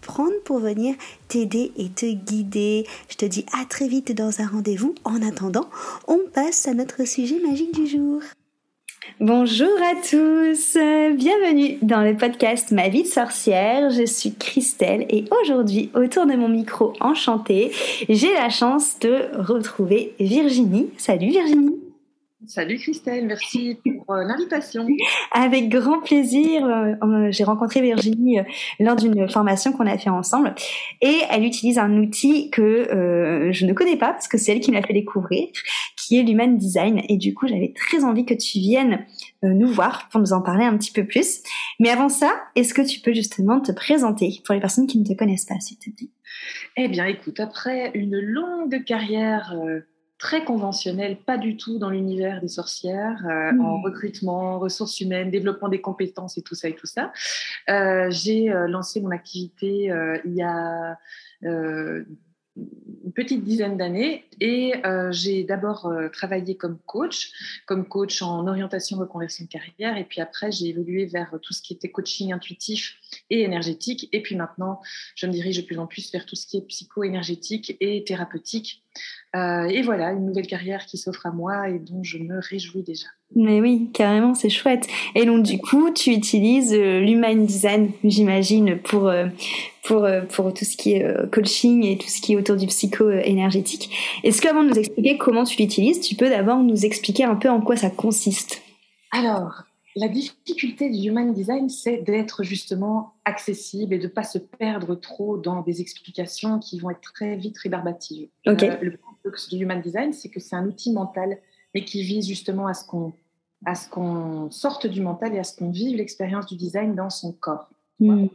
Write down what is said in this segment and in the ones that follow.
prendre pour venir t'aider et te guider. Je te dis à très vite dans un rendez-vous. En attendant, on passe à notre sujet magique du jour. Bonjour à tous, bienvenue dans le podcast Ma vie de sorcière. Je suis Christelle et aujourd'hui, autour de mon micro enchanté, j'ai la chance de retrouver Virginie. Salut Virginie. Salut Christelle, merci pour euh, l'invitation. Avec grand plaisir. Euh, euh, j'ai rencontré Virginie lors d'une formation qu'on a fait ensemble et elle utilise un outil que je ne connais pas parce que c'est elle qui me l'a fait découvrir, qui est l'Human Design. Et du coup, j'avais très envie que tu viennes nous voir pour nous en parler un petit peu plus. Mais avant ça, est-ce que tu peux justement te présenter pour les personnes qui ne te connaissent pas, s'il te plaît? Eh bien, écoute, après une longue carrière très conventionnel, pas du tout dans l'univers des sorcières, euh, en hmm. recrutement, ressources humaines, développement des compétences et tout ça et tout ça. Euh, j'ai euh, lancé mon activité il y a une petite dizaine d'années et j'ai d'abord travaillé comme coach, comme coach en orientation reconversion de carrière et puis après j'ai évolué vers tout ce qui était coaching intuitif et énergétique et puis maintenant je me dirige de plus en plus vers tout ce qui est psycho-énergétique et thérapeutique euh, et voilà, une nouvelle carrière qui s'offre à moi et dont je me réjouis déjà. Mais oui, carrément, c'est chouette. Et donc du coup, tu utilises euh, l'human design, j'imagine, pour euh, pour pour tout ce qui est coaching et tout ce qui est autour du psycho énergétique. Est-ce qu'avant de nous expliquer comment tu l'utilises, tu peux d'abord nous expliquer un peu en quoi ça consiste? Alors, la difficulté du human design, c'est d'être justement accessible et de ne pas se perdre trop dans des explications qui vont être très vite rébarbatives. Euh, le paradoxe du human design, c'est que c'est un outil mental, mais qui vise justement à ce qu'on à ce qu'on sorte du mental et à ce qu'on vive l'expérience du design dans son corps. Hmm.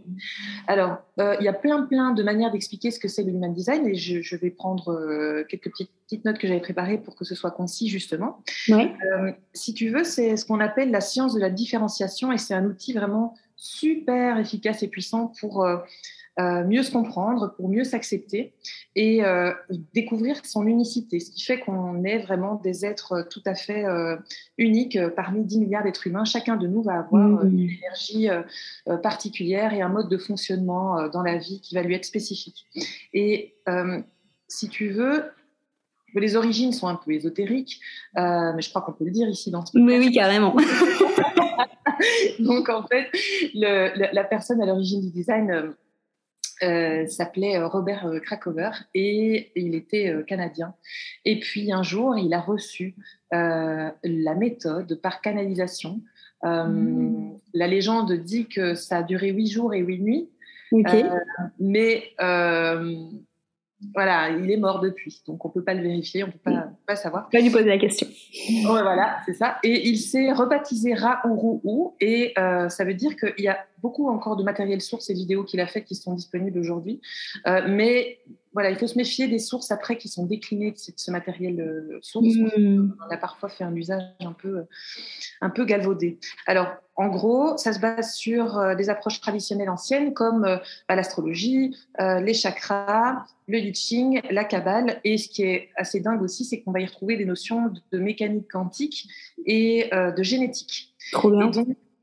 Alors, euh, il y a plein, plein de manières d'expliquer ce que c'est le human design et je, vais prendre euh, quelques petites, notes que j'avais préparées pour que ce soit concis, justement. Euh, si tu veux, c'est ce qu'on appelle la science de la différenciation et c'est un outil vraiment super efficace et puissant pour mieux se comprendre, pour mieux s'accepter et euh, découvrir son unicité, ce qui fait qu'on est vraiment des êtres tout à fait euh, uniques parmi 10 milliards d'êtres humains. Chacun de nous va avoir mmh. une énergie particulière et un mode de fonctionnement dans la vie qui va lui être spécifique. Et si tu veux, les origines sont un peu ésotériques, mais je crois qu'on peut le dire ici dans ce Mais oui, carrément. Donc en fait, le, la, personne à l'origine du design euh, s'appelait euh, Robert euh, Krakower et il était canadien. Et puis un jour, il a reçu la méthode par canalisation. Mmh. La légende dit que ça a duré huit jours et huit nuits. mais voilà, il est mort depuis, donc on peut pas le vérifier, on peut pas, pas savoir. Pas lui poser la question. voilà, c'est ça. Et il s'est rebaptisé Ra et ça veut dire qu'il y a beaucoup encore de matériel source et vidéos qu'il a fait qui sont disponibles aujourd'hui, euh, mais voilà, il faut se méfier des sources après qui sont déclinées de ce matériel euh, source. Hmm. On a parfois fait un usage un peu, un peu galvaudé. Alors, en gros, ça se base sur euh, des approches traditionnelles anciennes comme euh, bah, l'astrologie, les chakras, le Ching, la Kabbale. Et ce qui est assez dingue aussi, c'est qu'on va y retrouver des notions de mécanique quantique et de génétique. Trop bien.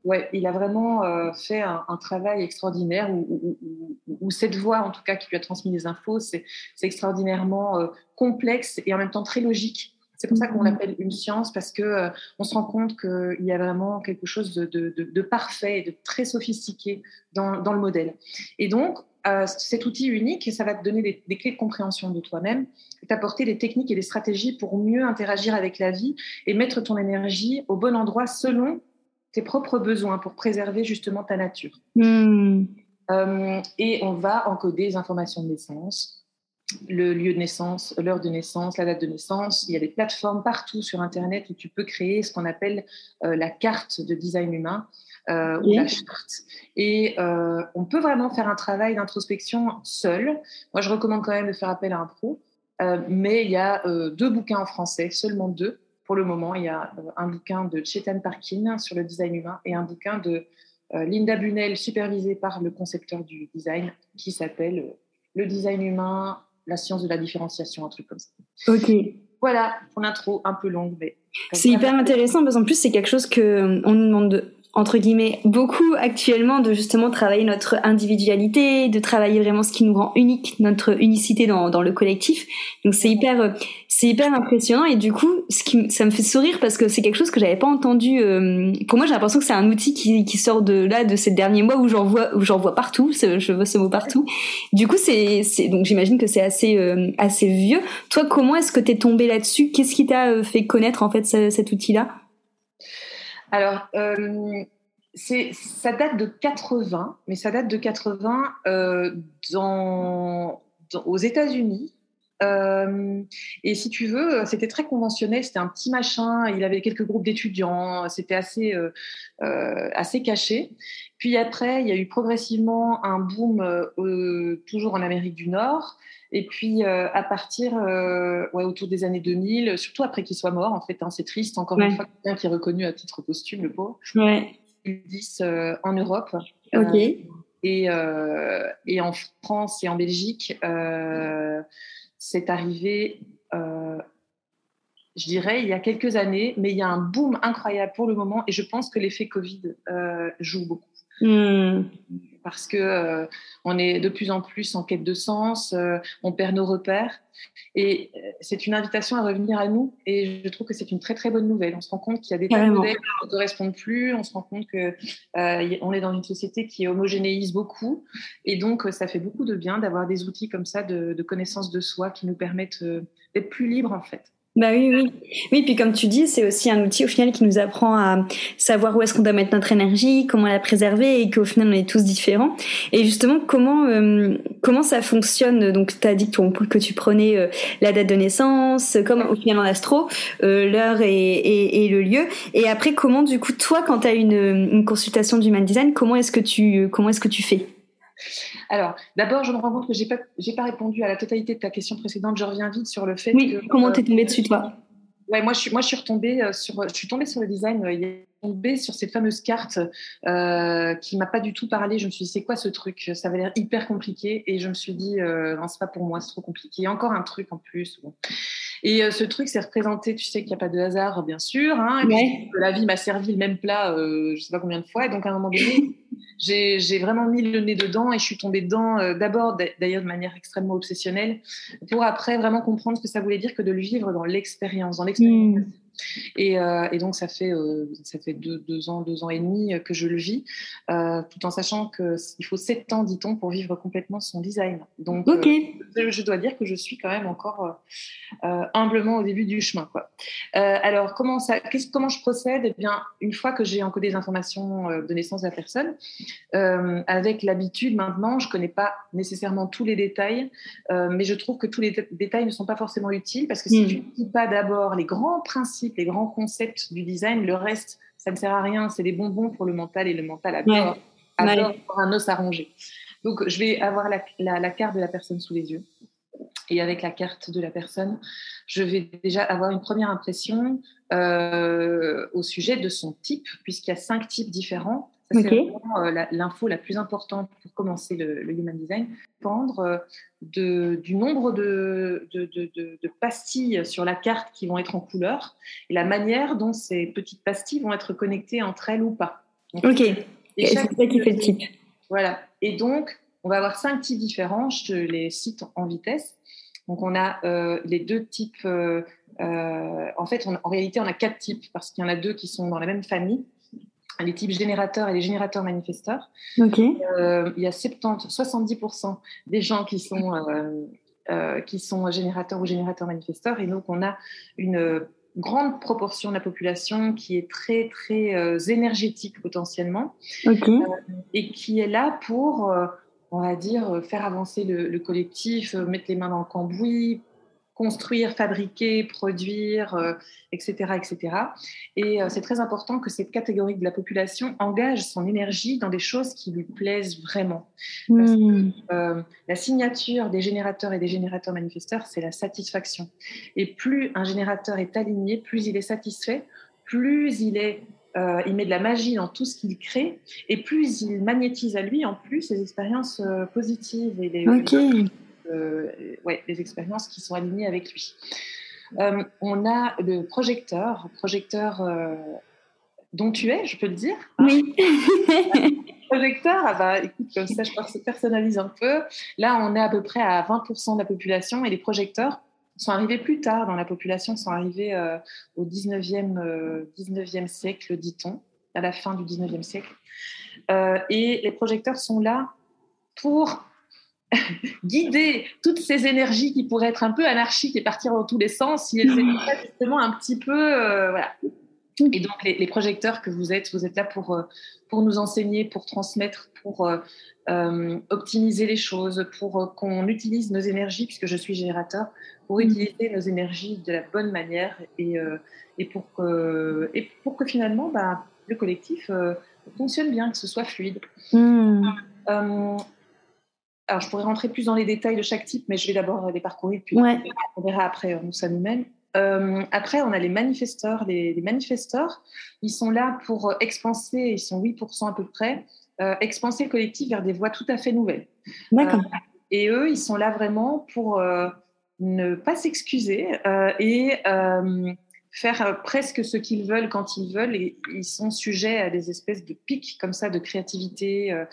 Ouais, il a vraiment euh, fait un, travail extraordinaire où, cette voix, en tout cas, qui lui a transmis les infos, c'est extraordinairement euh, complexe et en même temps très logique. C'est pour ça qu'on mhm. l'appelle une science parce que euh, on se rend compte qu'il y a vraiment quelque chose de, parfait et de très sophistiqué dans, le modèle. Et donc, cet outil unique, ça va te donner des, des clés de compréhension de toi-même, t'apporter des techniques et des stratégies pour mieux interagir avec la vie et mettre ton énergie au bon endroit selon tes propres besoins pour préserver justement ta nature. Hmm. Euh, et on va encoder les informations de naissance, le lieu de naissance, l'heure de naissance, la date de naissance. Il y a des plateformes partout sur Internet où tu peux créer ce qu'on appelle euh, la carte de design humain euh, ou la charte. Et on peut vraiment faire un travail d'introspection seul. Moi, je recommande quand même de faire appel à un pro. mais il y a deux bouquins en français, seulement deux. Pour le moment, il y a un bouquin de Chetan Parkin sur le design humain et un bouquin de euh, Linda Bunel, supervisée par le concepteur du design, qui s'appelle euh, Le design humain, la science de la différenciation, un truc comme ça. Ok. Voilà, pour l'intro un peu longue, mais. C'est hyper intéressant parce qu'en plus, c'est quelque chose qu'on euh, nous demande de entre guillemets beaucoup actuellement de justement travailler notre individualité, de travailler vraiment ce qui nous rend unique, notre unicité dans, dans le collectif. Donc c'est hyper c'est hyper impressionnant et du coup ce qui ça me fait sourire parce que c'est quelque chose que j'avais pas entendu. Euh, pour moi j'ai l'impression que c'est un outil qui, qui sort de là de ces derniers mois où j'en vois où j'en vois partout. Je vois ce mot partout. Du coup c'est c'est donc j'imagine que c'est assez euh, assez vieux. Toi comment est-ce que t'es tombé là-dessus? Qu'est-ce qui t'a euh, fait connaître en fait cet outil là alors, euh, ça date de 80, mais ça date de 80 euh, dans, aux États-Unis. Euh, et si tu veux, c'était très conventionnel, c'était un petit machin, il avait quelques groupes d'étudiants, c'était assez, assez caché. Puis après, il y a eu progressivement un boom toujours en Amérique du Nord. Et puis, euh, à partir, euh, ouais, autour des années 2000, surtout après qu'il soit mort, en fait, hein, c'est triste, encore une fois, quelqu'un qui est reconnu à titre posthume, le pauvre. Ouais. 2010 euh, en Europe. Ok. et, et en France et en Belgique, c'est arrivé, je dirais, il y a quelques années, mais il y a un boom incroyable pour le moment et je pense que l'effet Covid joue beaucoup. Hmm parce que euh, on est de plus en plus en quête de sens, euh, on perd nos repères. Et euh, c'est une invitation à revenir à nous. Et je trouve que c'est une très très bonne nouvelle. On se rend compte qu'il y a des modèles qui ne correspondent plus. On se rend compte que on est dans une société qui homogénéise beaucoup. Et donc, ça fait beaucoup de bien d'avoir des outils comme ça de, de connaissance de soi qui nous permettent d'être plus libres en fait. Bah oui, oui. Oui, puis comme tu dis, c'est aussi un outil au final qui nous apprend à savoir où est-ce qu'on doit mettre notre énergie, comment la préserver et qu'au final on est tous différents. Et justement, comment euh, comment ça fonctionne? Donc, tu as dit que, tu prenais euh, la date de naissance, comme au final en astro, euh, l'heure et, et, et, le lieu. Et après, comment du coup, toi, quand tu as une, une consultation d'human design, comment est-ce que tu comment est-ce que tu fais? Alors, d'abord, je me rends compte que je n'ai pas, pas répondu à la totalité de ta question précédente. Je reviens vite sur le fait oui, comment t'es tombée dessus, toi? Ouais, moi je suis, moi je suis retombée euh, sur, je suis tombée sur le design. Euh, il est tombée sur cette fameuse carte euh, qui m'a pas du tout parlé. Je me suis dit c'est quoi ce truc? Ça avait l'air hyper compliqué et je me suis dit euh, non c'est pas pour moi, c'est trop compliqué. encore un truc en plus. Et ce truc s'est représenté. Tu sais qu'il n'y a pas de hasard bien sûr. Hein, la vie m'a servi le même plat, je sais pas combien de fois. Et donc à un moment donné, j'ai vraiment mis le nez dedans et je suis tombée dedans d'abord d'ailleurs de manière extrêmement obsessionnelle pour après vraiment comprendre ce que ça voulait dire que de le vivre dans l'expérience, dans l'expérience. Mmh. Et, euh, et, donc, ça fait, euh, ça fait deux, deux, ans, deux ans et demi que je le vis, euh, tout en sachant qu'il faut sept ans, dit-on, pour vivre complètement son design. Donc, je dois dire que je suis quand même encore humblement au début du chemin. Quoi. alors, comment, ça, comment je procède? Eh bien, Une fois que j'ai encodé les informations de naissance de la personne, avec l'habitude maintenant, je ne connais pas nécessairement tous les détails, mais je trouve que tous les détails ne sont pas forcément utiles parce que si hmm. tu ne dis pas d'abord les grands principes les grands concepts du design. Le reste, ça ne sert à rien. C'est des bonbons pour le mental et le mental adore, ouais. un os à ronger. Donc, je vais avoir la, carte de la personne sous les yeux. Et avec la carte de la personne, je vais déjà avoir une première impression euh, au sujet de son type, puisqu'il y a cinq types différents c'est vraiment euh, l'info la, plus importante pour commencer le, human design. Dépendre euh, de, du nombre de, de, de, pastilles sur la carte qui vont être en couleur et la manière dont ces petites pastilles vont être connectées entre elles ou pas. ok. Et c'est ça qui fait le type. Voilà. Et donc, on va avoir cinq types différents. Je te les cite en vitesse. Donc, on a euh, les deux types. en fait, en réalité, on a quatre types parce qu'il y en a deux qui sont dans la même famille les types générateurs et les générateurs manifesteurs. Euh, il y a 70, 70% des gens qui sont, euh, euh, qui sont générateurs ou générateurs manifesteurs. Et donc, on a une grande proportion de la population qui est très, très énergétique potentiellement et qui est là pour, on va dire, faire avancer le, le collectif, mettre les mains dans le cambouis, construire, fabriquer, produire, etc., euh, etc. Et euh, c'est très important que cette catégorie de la population engage son énergie dans des choses qui lui plaisent vraiment. Hmm. Euh, la signature des générateurs et des générateurs manifesteurs, c'est la satisfaction. Et plus un générateur est aligné, plus il est satisfait, plus il est il met de la magie dans tout ce qu'il crée et plus il magnétise à lui en plus ses expériences positives et les, euh, ouais, des expériences qui sont alignées avec lui. Euh, on a le projecteur, projecteur euh, dont tu es, je peux le dire. Hein. Oui. projecteur, ah bah, écoute, comme ça je personnalise un peu. Là, on est à peu près à 20% de la population et les projecteurs sont arrivés plus tard dans la population, sont arrivés au 19e, 19e siècle, dit-on, à la fin du 19e siècle. et les projecteurs sont là pour guider toutes ces énergies qui pourraient être un peu anarchiques et partir dans tous les sens si elles étaient justement un petit peu euh, voilà. Et donc les, projecteurs que vous êtes, vous êtes là pour euh, pour nous enseigner, pour transmettre, pour euh, optimiser les choses, pour qu'on utilise nos énergies puisque je suis générateur, pour mm. utiliser nos énergies de la bonne manière et et pour que et pour que finalement bah, le collectif fonctionne bien, que ce soit fluide. Mm. Alors, je pourrais rentrer plus dans les détails de chaque type, mais je vais d'abord les parcourir, puis on verra après où ça nous mène. Euh, après, on a les manifesteurs. Les, manifesteurs, ils sont là pour expanser, ils sont 8% à peu près, euh, expanser le collectif vers des voies tout à fait nouvelles. D'accord. Euh, et eux, ils sont là vraiment pour ne pas s'excuser et faire euh, presque ce qu'ils veulent quand ils veulent et ils sont sujets à des espèces de pics comme ça de créativité, euh,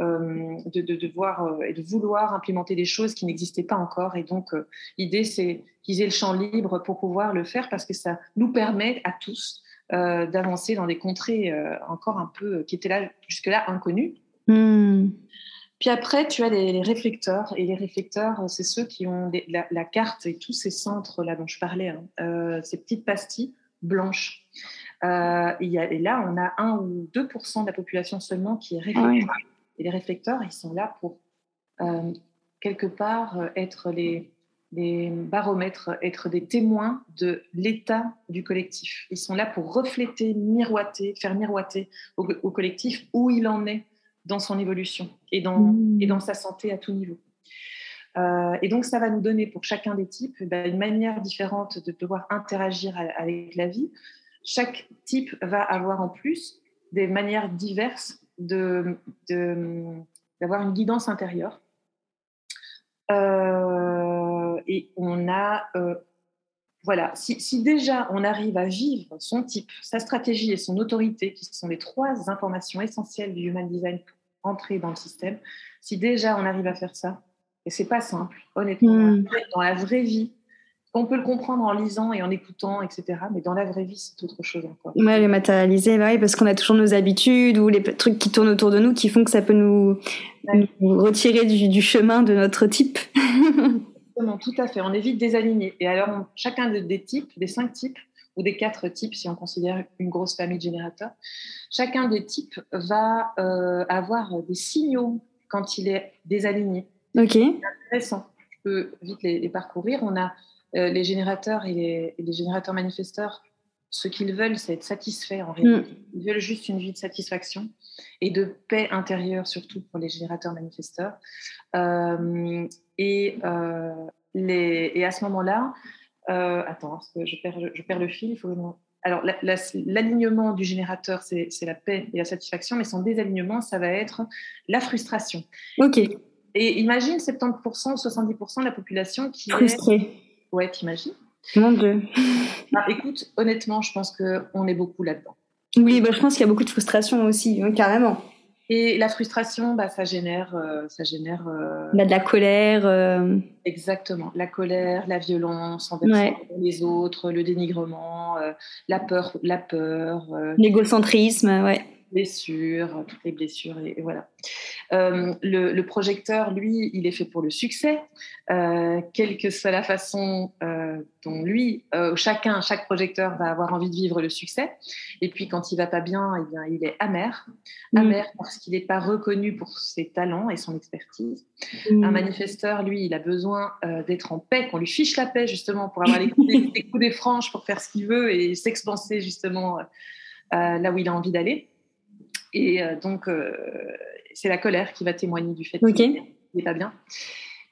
euh, de, de, de, voir et de vouloir implémenter des choses qui n'existaient pas encore. Et donc, l'idée, c'est qu'ils aient le champ libre pour pouvoir le faire parce que ça nous permet à tous d'avancer dans des contrées encore un peu qui étaient là jusque-là inconnues. Hmm. Puis après, tu as les, réflecteurs. Et les réflecteurs, c'est ceux qui ont la, carte et tous ces centres-là dont je parlais, hein, euh, ces petites pastilles blanches. Euh, et, là, on a 1 ou 2% de la population seulement qui est réflecteur. Et les réflecteurs, ils sont là pour, euh, quelque part, être les, les baromètres, être des témoins de l'état du collectif. Ils sont là pour refléter, miroiter, faire miroiter au collectif où il en est dans son évolution et dans, et dans mmh. sa santé à tout niveau. Euh, et donc, ça va nous donner pour chacun des types ben, une manière différente de devoir interagir avec la vie. Chaque type va avoir en plus des manières diverses d'avoir de, une guidance intérieure. Euh, et on a, euh, voilà, si, si, déjà on arrive à vivre son type, sa stratégie et son autorité, qui sont les trois informations essentielles du Human Design entrer dans le système. Si déjà on arrive à faire ça, et c'est pas simple, honnêtement, hmm. dans la vraie vie, on peut le comprendre en lisant et en écoutant, etc. Mais dans la vraie vie, c'est autre chose encore. Ouais, les matérialiser, bah oui, parce qu'on a toujours nos habitudes ou les trucs qui tournent autour de nous qui font que ça peut nous, retirer du, chemin de notre type. Exactement, tout à fait. On évite des alignés. Et alors, chacun des types, des cinq types, ou des quatre types, si on considère une grosse famille de générateurs, chacun des types va euh, avoir des signaux quand il est désaligné. Ok. C'est intéressant. Je peux vite les, parcourir. On a euh, les générateurs et les, générateurs manifesteurs. Ce qu'ils veulent, c'est être satisfaits en réalité. Mm. Ils veulent juste une vie de satisfaction et de paix intérieure, surtout pour les générateurs manifesteurs. Euh, et, les, et à ce moment-là, euh, attends, je perds, je perds le fil. Il faut Alors, l'alignement du générateur, c'est la paix et la satisfaction, mais son désalignement, ça va être la frustration. Ok. Et imagine 70% ou 70% de la population qui Frustrée. est... Ouais, t'imagines? Mon Dieu. Écoute, honnêtement, je pense qu'on est beaucoup là-dedans. Oui, bah, je pense qu'il y a beaucoup de frustration aussi, carrément. Et la frustration, bah, ça génère, euh, ça génère euh, bah, de la colère. Euh. Exactement, la colère, la violence envers les autres, le dénigrement, la peur, la peur. L'égocentrisme, ouais. Blessures, toutes les blessures, et, voilà. Euh, le, projecteur, lui, il est fait pour le succès, euh, quelle que soit la façon euh, dont lui, chacun, chaque projecteur va avoir envie de vivre le succès. Et puis quand il va pas bien, eh bien il est amer, mm. amer parce qu'il n'est pas reconnu pour ses talents et son expertise. Mm. Un manifesteur, lui, il a besoin d'être en paix, qu'on lui fiche la paix justement pour avoir les coups des franches, pour faire ce qu'il veut et s'expanser justement là où il a envie d'aller. Et euh, donc, euh, c'est la colère qui va témoigner du fait qu'il n'est pas bien.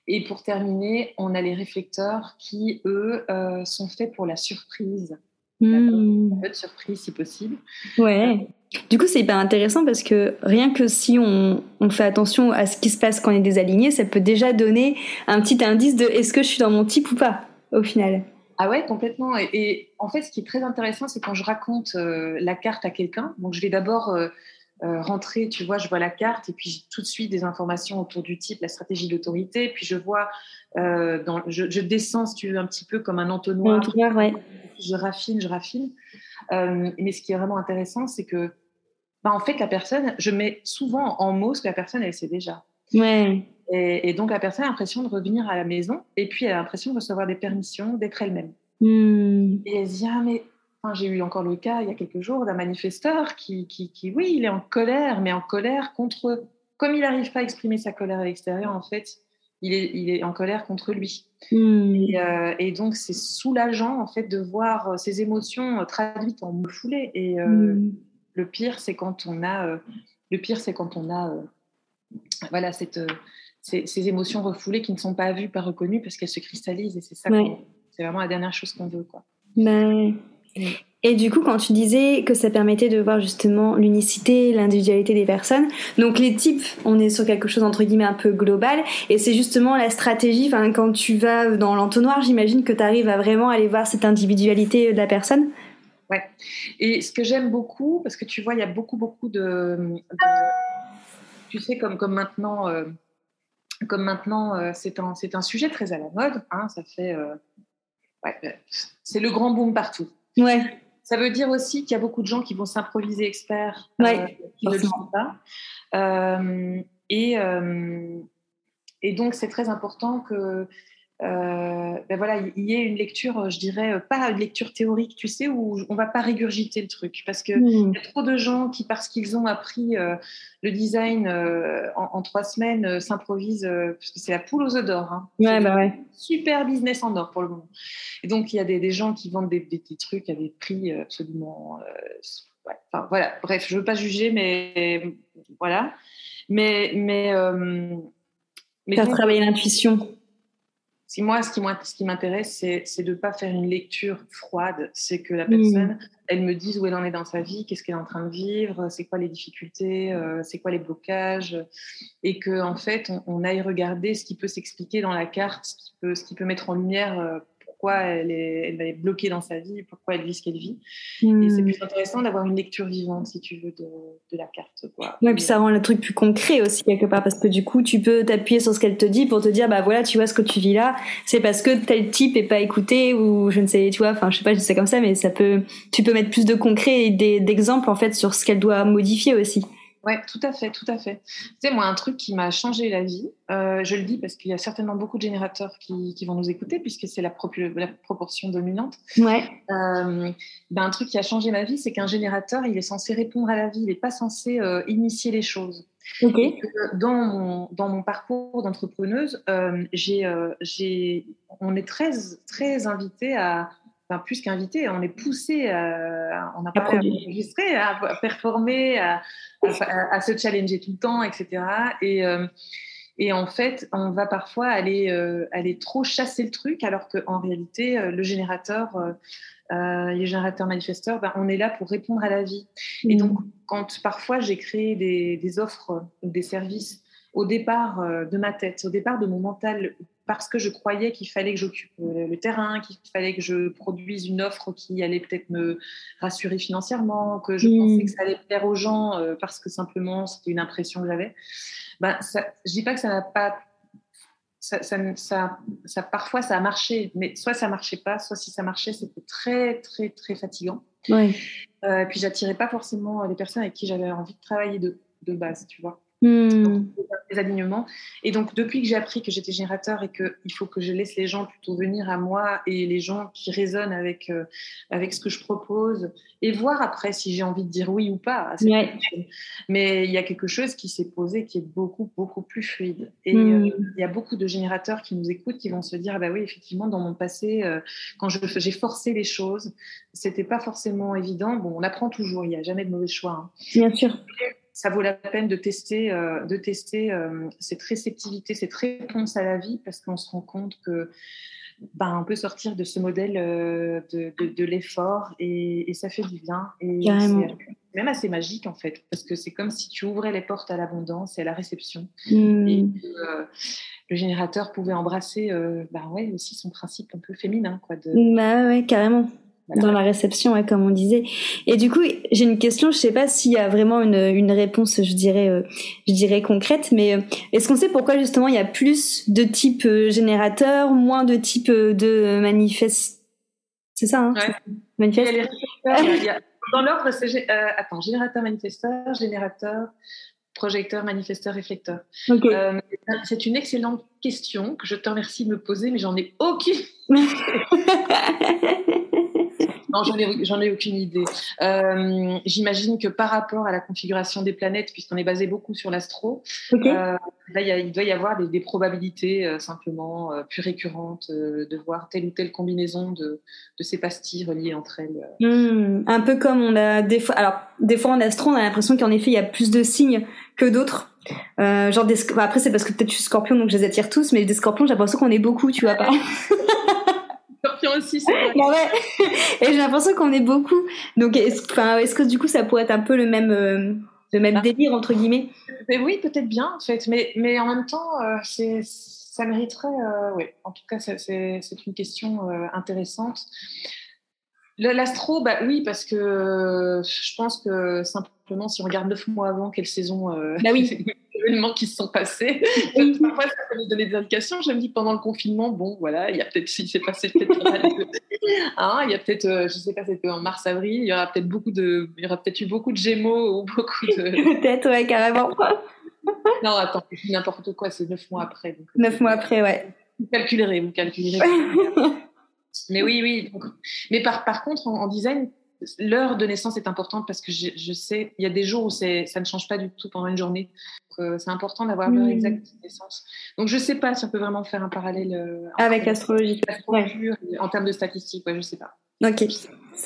Et pour terminer, on a les réflecteurs qui, eux, euh, sont faits pour la surprise. Hmm. Un peu de surprise si possible. Ouais. Du coup, c'est hyper intéressant parce que rien que si on, on, fait attention à ce qui se passe quand on est désaligné, ça peut déjà donner un petit indice de est-ce que je suis dans mon type ou pas, au final. Ah ouais, complètement. Et, en fait, ce qui est très intéressant, c'est quand je raconte la carte à quelqu'un. Donc, je vais d'abord euh, rentrer, tu vois, je vois la carte et puis tout de suite des informations autour du type, la stratégie d'autorité. Puis je vois, euh, dans, je, descends, si tu veux, un petit peu comme un entonnoir. Je raffine, je raffine. Euh, mais ce qui est vraiment intéressant, c'est que, bah, en fait, la personne, je mets souvent en mots ce que la personne, elle sait déjà. Ouais. Et, donc, la personne a l'impression de revenir à la maison et puis elle a l'impression de recevoir des permissions, d'être elle-même. Hmm. Et elle se dit, ah, mais j'ai eu encore le cas il y a quelques jours d'un manifesteur qui, qui, qui, oui, il est en colère, mais en colère contre. Comme il n'arrive pas à exprimer sa colère à l'extérieur, en fait, il est, il est en colère contre lui. Hmm. Euh, et, donc, c'est soulageant, en fait, de voir ses émotions traduites en mots foulés. Et euh, hmm. le pire, c'est quand on a. le pire, c'est quand on a. voilà, cette, ces, ces, émotions refoulées qui ne sont pas vues, pas reconnues, parce qu'elles se cristallisent. Et c'est ça, c'est vraiment la dernière chose qu'on veut. Quoi. Mais et du coup, quand tu disais que ça permettait de voir justement l'unicité, l'individualité des personnes, donc les types, on est sur quelque chose entre guillemets un peu global, et c'est justement la stratégie, quand tu vas dans l'entonnoir, j'imagine que tu arrives à vraiment aller voir cette individualité de la personne. Ouais. Et ce que j'aime beaucoup, parce que tu vois, il y a beaucoup, beaucoup de. tu sais, comme, comme maintenant, euh, maintenant euh, c'est un, un, sujet très à la mode, hein, ça fait. Euh, ouais, c'est le grand boom partout. Ouais. Ça veut dire aussi qu'il y a beaucoup de gens qui vont s'improviser experts, euh, qui ne le sont pas. Euh, et, euh, et donc, c'est très important que ben voilà, il y ait une lecture, je dirais, pas une lecture théorique, tu sais, où on va pas régurgiter le truc. Parce qu'il mmh. y a trop de gens qui, parce qu'ils ont appris euh, le design euh, en, trois semaines, s'improvisent, parce que c'est la poule aux œufs d'or. Hein. Ouais, bah ouais. Super business en or pour le moment. Et donc, il y a des, des gens qui vendent des, des, trucs à des prix absolument. enfin, voilà, bref, je veux pas juger, mais voilà. Mais. mais, mais Faire travailler l'intuition si moi, ce qui m'intéresse, c'est de ne pas faire une lecture froide. C'est que la personne, elle me dise où elle en est dans sa vie, qu'est-ce qu'elle est en train de vivre, c'est quoi les difficultés, euh, c'est quoi les blocages, et que en fait, on, aille regarder ce qui peut s'expliquer dans la carte, ce qui peut, ce qui peut mettre en lumière euh, pourquoi elle est, elle est bloquée dans sa vie, pourquoi elle vit ce qu'elle vit. Et c'est hmm. plus intéressant d'avoir une lecture vivante, si tu veux, de, de la carte. Quoi. Ouais, puis ça rend le truc plus concret aussi, quelque part, parce que du coup, tu peux t'appuyer sur ce qu'elle te dit pour te dire, bah voilà, tu vois ce que tu vis là, c'est parce que tel type est pas écouté, ou je ne sais, tu vois, enfin, je sais pas, je sais comme ça, mais ça peut, tu peux mettre plus de concret et d'exemples, en fait, sur ce qu'elle doit modifier aussi. Oui, tout à fait, tout à fait. Tu sais, moi, un truc qui m'a changé la vie, euh, je le dis parce qu'il y a certainement beaucoup de générateurs qui, qui vont nous écouter, puisque c'est la, la, proportion dominante. Ouais. Euh, ben, un truc qui a changé ma vie, c'est qu'un générateur, il est censé répondre à la vie, il n'est pas censé euh, initier les choses. Okay. dans, mon, dans mon parcours d'entrepreneuse, j'ai, on est très, très invité à plus qu'invité, on est poussé, à, on a pas à enregistrer, à, performer, à, se challenger tout le temps, etc. Et, euh, et en fait, on va parfois aller, euh, aller trop chasser le truc, alors qu'en réalité, euh, le générateur, les générateurs manifesteurs, ben, on est là pour répondre à la vie. Et donc, mmh. quand parfois j'ai créé des, des offres ou des services au départ de ma tête, au départ de mon mental parce que je croyais qu'il fallait que j'occupe euh, le terrain, qu'il fallait que je produise une offre qui allait peut-être me rassurer financièrement, que je hmm. pensais que ça allait plaire aux gens euh, parce que simplement c'était une impression que j'avais. Ben, ça, je dis pas que ça n'a pas ça, ça, ça, parfois ça a marché, mais soit ça marchait pas, soit si ça marchait, c'était très très très fatigant. Ouais. Euh, puis j'attirais pas forcément les personnes avec qui j'avais envie de travailler de, de base, tu vois. Hmm. des alignements. Et donc, depuis que j'ai appris que j'étais générateur et qu'il faut que je laisse les gens plutôt venir à moi et les gens qui résonnent avec, euh, avec ce que je propose et voir après si j'ai envie de dire oui ou pas. Mais il y a quelque chose qui s'est posé qui est beaucoup, beaucoup plus fluide. Et hmm. euh, il y a beaucoup de générateurs qui nous écoutent qui vont se dire ah bah oui, effectivement, dans mon passé, euh, quand j'ai forcé les choses, c'était pas forcément évident. Bon, on apprend toujours, il n'y a jamais de mauvais choix. Hein. Bien sûr ça vaut la peine de tester, euh, de tester euh, cette réceptivité, cette réponse à la vie, parce qu'on se rend compte que ben, on peut sortir de ce modèle euh, de, de, l'effort et, ça fait du bien. Et c'est même assez magique en fait, parce que c'est comme si tu ouvrais les portes à l'abondance et à la réception. Hmm. Et que le générateur pouvait embrasser ben ouais, aussi son principe un peu féminin. Quoi, de... Bah ouais, carrément dans la réception, comme on disait. Et du coup, j'ai une question. Je sais pas s'il y a vraiment une, une réponse, je dirais, euh, je dirais concrète, mais euh, est-ce qu'on sait pourquoi justement il y a plus de types euh, générateurs, moins de types de manifestes C'est ça, hein Manifeste. dans l'ordre, c'est attends, générateur, manifesteur, générateur, projecteur, manifesteur, réflecteur. c'est une excellente question que je te remercie de me poser, mais j'en ai aucune. Non, j'en ai, aucune idée. Euh, j'imagine que par rapport à la configuration des planètes, puisqu'on est basé beaucoup sur l'astro, euh, là, il doit y avoir des, probabilités euh, simplement plus récurrentes de voir telle ou telle combinaison de, ces pastilles reliées entre elles. Hmm, un peu comme on a des fois. Alors, des fois en astro, on a l'impression qu'en effet, il y a plus de signes que d'autres. genre des... après, c'est parce que peut-être je suis scorpion, donc je les attire tous, mais des scorpions, j'ai l'impression qu'on est beaucoup, tu vois pas. Scorpion aussi, c'est vrai. ouais. Et j'ai l'impression qu'on est beaucoup. Donc, est-ce, est que du coup, ça pourrait être un peu le même, euh, le même ah. délire, entre guillemets? Mais Oui, peut-être bien, en fait. Mais, mais en même temps, euh, c'est, ça mériterait. Euh, oui, en tout cas, c'est, c'est une question intéressante. L'astro, bah oui, parce que je pense que simplement, si on regarde neuf mois avant quelle saison, bah oui. événements qui se sont passés. Parfois, ça peut nous donner des indications. Je me dis pendant le confinement, bon, voilà, il y a peut-être, s'il s'est passé peut-être hein, il y a peut-être, euh, je sais pas, c'était en mars-avril, il y aura peut-être beaucoup de, il y aura peut-être eu beaucoup de Gémeaux ou beaucoup de. peut-être, ouais, carrément. non, attends, n'importe quoi, c'est neuf mois après. Donc, neuf mois après, ouais. Vous calculerez, vous calculerez. Mais oui, oui. Mais par, par contre, en design, l'heure de naissance est importante parce que je, sais, il y a des jours où ça ne change pas du tout pendant une journée. Euh, c'est important d'avoir l'heure exacte de naissance. Donc je ne sais pas si on peut vraiment faire un parallèle euh, avec l'astrologie. En termes de statistiques, ouais, je ne sais pas. Ok.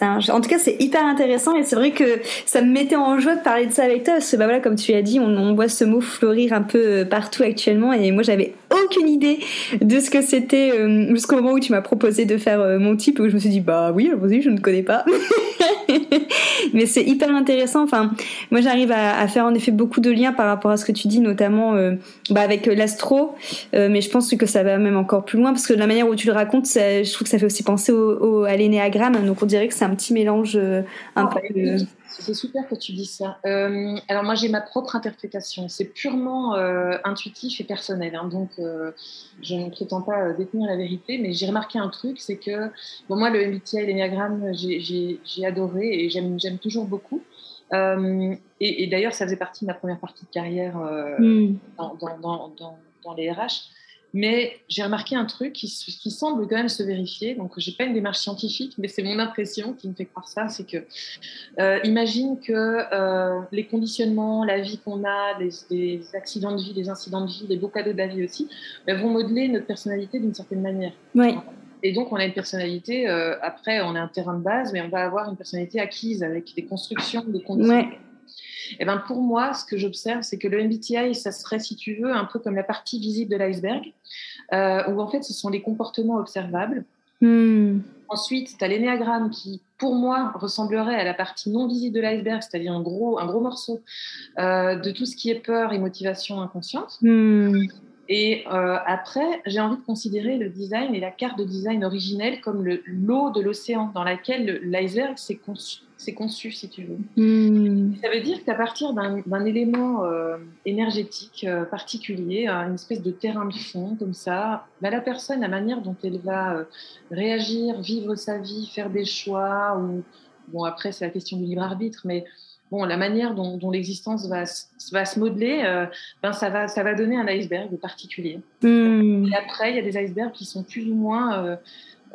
En tout cas, c'est hyper intéressant et c'est vrai que ça me mettait en joie de parler de ça avec toi parce que bah voilà, comme tu as dit, on, voit ce mot fleurir un peu euh, partout actuellement et moi j'avais aucune idée de ce que c'était jusqu'au moment où tu m'as proposé de faire mon type où je me suis dit bah oui, je ne connais pas. mais c'est hyper intéressant. Enfin, moi, j'arrive à, faire en effet beaucoup de liens par rapport à ce que tu dis, notamment euh, bah, avec l'astro. Euh, mais je pense que ça va même encore plus loin parce que la manière où tu le racontes, je trouve que ça fait aussi penser au, à l'énéagramme. Donc, on dirait que un petit mélange euh, un peu. C'est super que tu dis ça. Euh, alors moi j'ai ma propre interprétation. C'est purement euh, intuitif et personnel. Hein. donc euh, je ne prétends pas détenir la vérité, mais j'ai remarqué un truc, c'est que bon moi le MBTI et l'énéagramme j'ai adoré et j'aime toujours beaucoup. et, d'ailleurs ça faisait partie de ma première partie de carrière hmm. dans, dans, dans, dans, les RH. Mais j'ai remarqué un truc qui, qui, semble quand même se vérifier. Donc, j'ai pas une démarche scientifique, mais c'est mon impression qui me fait croire ça. C'est que, euh, imagine que euh, les conditionnements, la vie qu'on a, les, accidents de vie, les incidents de vie, les beaux cadeaux de la vie aussi, bah, vont modeler notre personnalité d'une certaine manière. Oui. Et donc, on a une personnalité, euh, après, on a un terrain de base, mais on va avoir une personnalité acquise avec des constructions, des conditions. Ouais. Eh ben pour moi, ce que j'observe, c'est que le MBTI, ça serait, si tu veux, un peu comme la partie visible de l'iceberg, euh, où en fait, ce sont les comportements observables. Hmm. Ensuite, tu as l'énéagramme qui, pour moi, ressemblerait à la partie non visible de l'iceberg, c'est-à-dire un gros, un gros morceau euh, de tout ce qui est peur et motivation inconsciente. Hmm. Et euh, après, j'ai envie de considérer le design et la carte de design originelle comme le l'eau de l'océan dans laquelle l'iceberg s'est conçu, conçu, si tu veux. Hmm. Ça veut dire qu'à partir d'un élément euh, énergétique euh, particulier, une espèce de terrain de fond comme ça, bah, la personne, la manière dont elle va réagir, vivre sa vie, faire des choix ou bon, après, c'est la question du libre arbitre, mais bon, la manière dont, l'existence va, va se modeler, euh, ben, ça, va, ça va donner un iceberg particulier. Hmm. Et après, il y a des icebergs qui sont plus ou moins euh,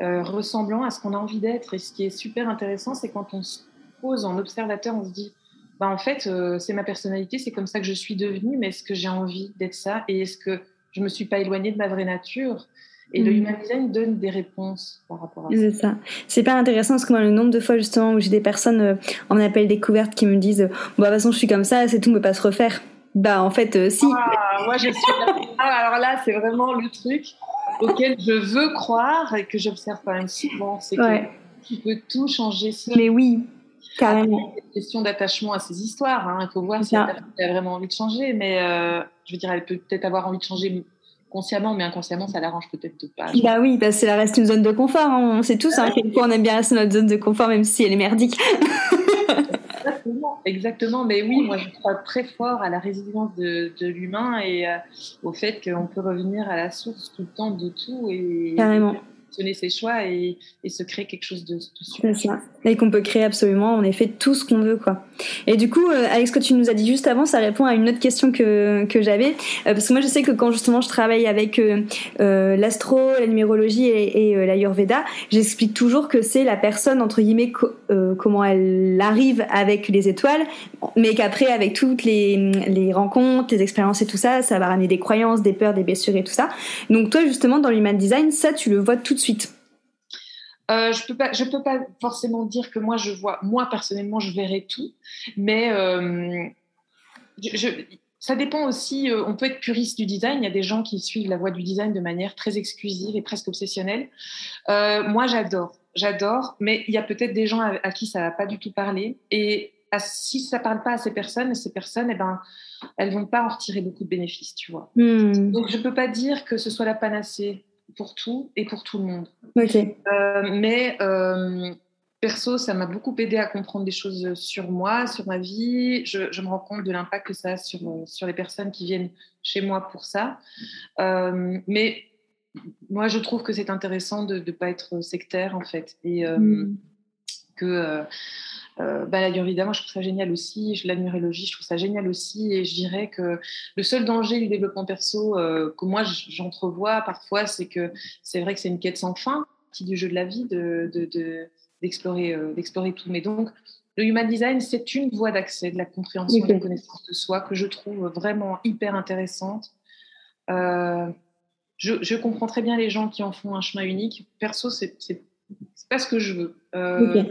euh, ressemblants à ce qu'on a envie d'être. Et ce qui est super intéressant, c'est quand on se pose en observateur, on se dit, ben, en fait, c'est ma personnalité, c'est comme ça que je suis devenue, mais est-ce que j'ai envie d'être ça? Et est-ce que je me suis pas éloignée de ma vraie nature? Et le mm. human design donne des réponses par rapport à ça. C'est ça. C'est pas intéressant parce que moi, le nombre de fois justement où j'ai des personnes euh, en appel découverte qui me disent Bon, de toute façon, je suis comme ça, c'est tout, on peut pas se refaire. Bah, en fait, euh, si. Ah, moi, je suis. Ah, alors là, c'est vraiment le truc auquel je veux croire et que j'observe quand même souvent. C'est que tu peux tout changer. Mais oui. Carrément. C'est une question d'attachement à ces histoires. Hein. Il faut voir si elle a vraiment envie de changer. Mais euh, je veux dire, elle peut peut-être avoir envie de changer consciemment, mais inconsciemment, ça l'arrange peut-être pas. Bah oui, parce que ça reste une zone de confort. Hein. On sait tous hein, on aime bien rester dans notre zone de confort, même si elle est merdique. exactement, exactement. Mais oui, moi, je crois très fort à la résilience de, l'humain et euh, au fait qu'on peut revenir à la source tout le temps de tout. Et, Carrément ses choix et, se créer quelque chose de, de super. Et qu'on peut créer absolument, en effet, tout ce qu'on veut, quoi. Et du coup, euh, avec ce que tu nous as dit juste avant, ça répond à une autre question que, que j'avais. Euh, parce que moi, je sais que quand justement je travaille avec euh, l'astro, la numérologie et, et l'ayurveda, j'explique toujours que c'est la personne, entre guillemets, comment elle arrive avec les étoiles, mais qu'après, avec toutes les, les rencontres, les expériences et tout ça, ça va ramener des croyances, des peurs, des blessures et tout ça. Donc toi, justement, dans l'human design, ça, tu le vois tout de suite euh, je peux pas, je peux pas forcément dire que moi je vois, moi personnellement je verrai tout, mais euh, ça dépend aussi. Euh, on peut être puriste du design. Il y a des gens qui suivent la voie du design de manière très exclusive et presque obsessionnelle. moi j'adore, j'adore, mais il y a peut-être des gens à, qui ça va pas du tout parler et si ça parle pas à ces personnes, ces personnes, eh ben, elles vont pas en retirer beaucoup de bénéfices, tu vois. Hmm. Donc je peux pas dire que ce soit la panacée pour tout et pour tout le monde. Euh, mais euh, perso, ça m'a beaucoup aidé à comprendre des choses sur moi, sur ma vie. Je, me rends compte de l'impact que ça a sur, sur les personnes qui viennent chez moi pour ça. Euh, mais moi, je trouve que c'est intéressant de ne pas être sectaire, en fait. Et mm. Que euh, bah, évidemment, je trouve ça génial aussi. La numérologie, je trouve ça génial aussi. Et je dirais que le seul danger du développement perso euh, que moi j'entrevois parfois, c'est que c'est vrai que c'est une quête sans fin, du jeu de la vie, d'explorer de, d'explorer tout. Mais donc, le human design, c'est une voie d'accès, de la compréhension, de la connaissance de soi que je trouve vraiment hyper intéressante. Euh, je, comprends très bien les gens qui en font un chemin unique. Perso, c'est pas ce que je veux. Euh,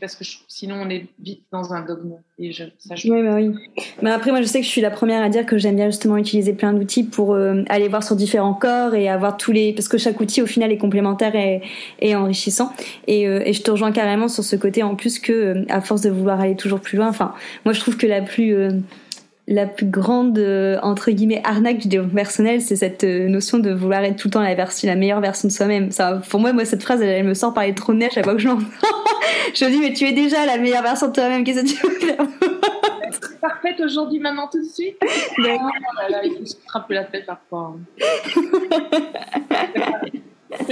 parce que sinon on est vite dans un dogme. Et je, ça, Oui, bah oui. Mais après, moi, je sais que je suis la première à dire que j'aime bien justement utiliser plein d'outils pour euh, aller voir sur différents corps et avoir tous les. Parce que chaque outil, au final, est complémentaire et, et enrichissant. Et, euh, et, je te rejoins carrément sur ce côté en plus que, à force de vouloir aller toujours plus loin, enfin, moi, je trouve que la plus la plus grande euh, entre guillemets arnaque du développement personnel, c'est cette euh, notion de vouloir être tout le temps la version, la meilleure version de soi-même. Ça, pour moi, moi cette phrase, elle, me sort par les trous de nez à chaque fois que je l'entends. je me dis mais tu es déjà la meilleure version de toi-même. Qu'est-ce que tu veux faire parfaite aujourd'hui, maintenant tout de suite? Là, il faut se frapper la tête parfois.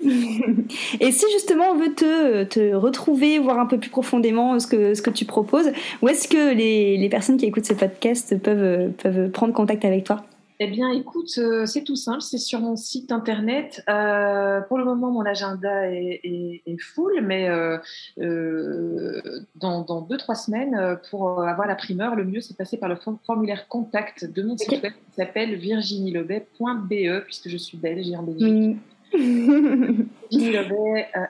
Et si justement on veut te, retrouver, voir un peu plus profondément ce que, tu proposes, où est-ce que les, personnes qui écoutent ce podcast peuvent prendre contact avec toi? Eh bien, écoute, euh, c'est tout simple, c'est sur mon site internet. Euh, pour le moment, mon agenda est, est, full, mais euh, dans, dans, deux, trois semaines, pour avoir la primeur, le mieux, c'est passer par le formulaire contact de mon site web qui s'appelle virginielobet.be, puisque je suis belge et en Belgique.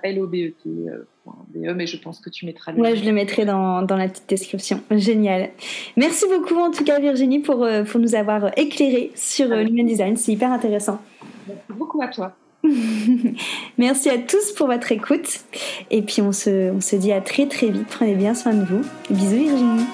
L-O-B-E-T. E, mais je pense que tu mettras le. Ouais, je le mettrai dans, dans, la petite description. Génial. Merci beaucoup en tout cas Virginie pour, euh, pour nous avoir éclairé sur euh, l'human design. C'est hyper intéressant. Merci beaucoup à toi. Merci à tous pour votre écoute. Et puis on se, on se dit à très très vite. Prenez bien soin de vous. Bisous Virginie.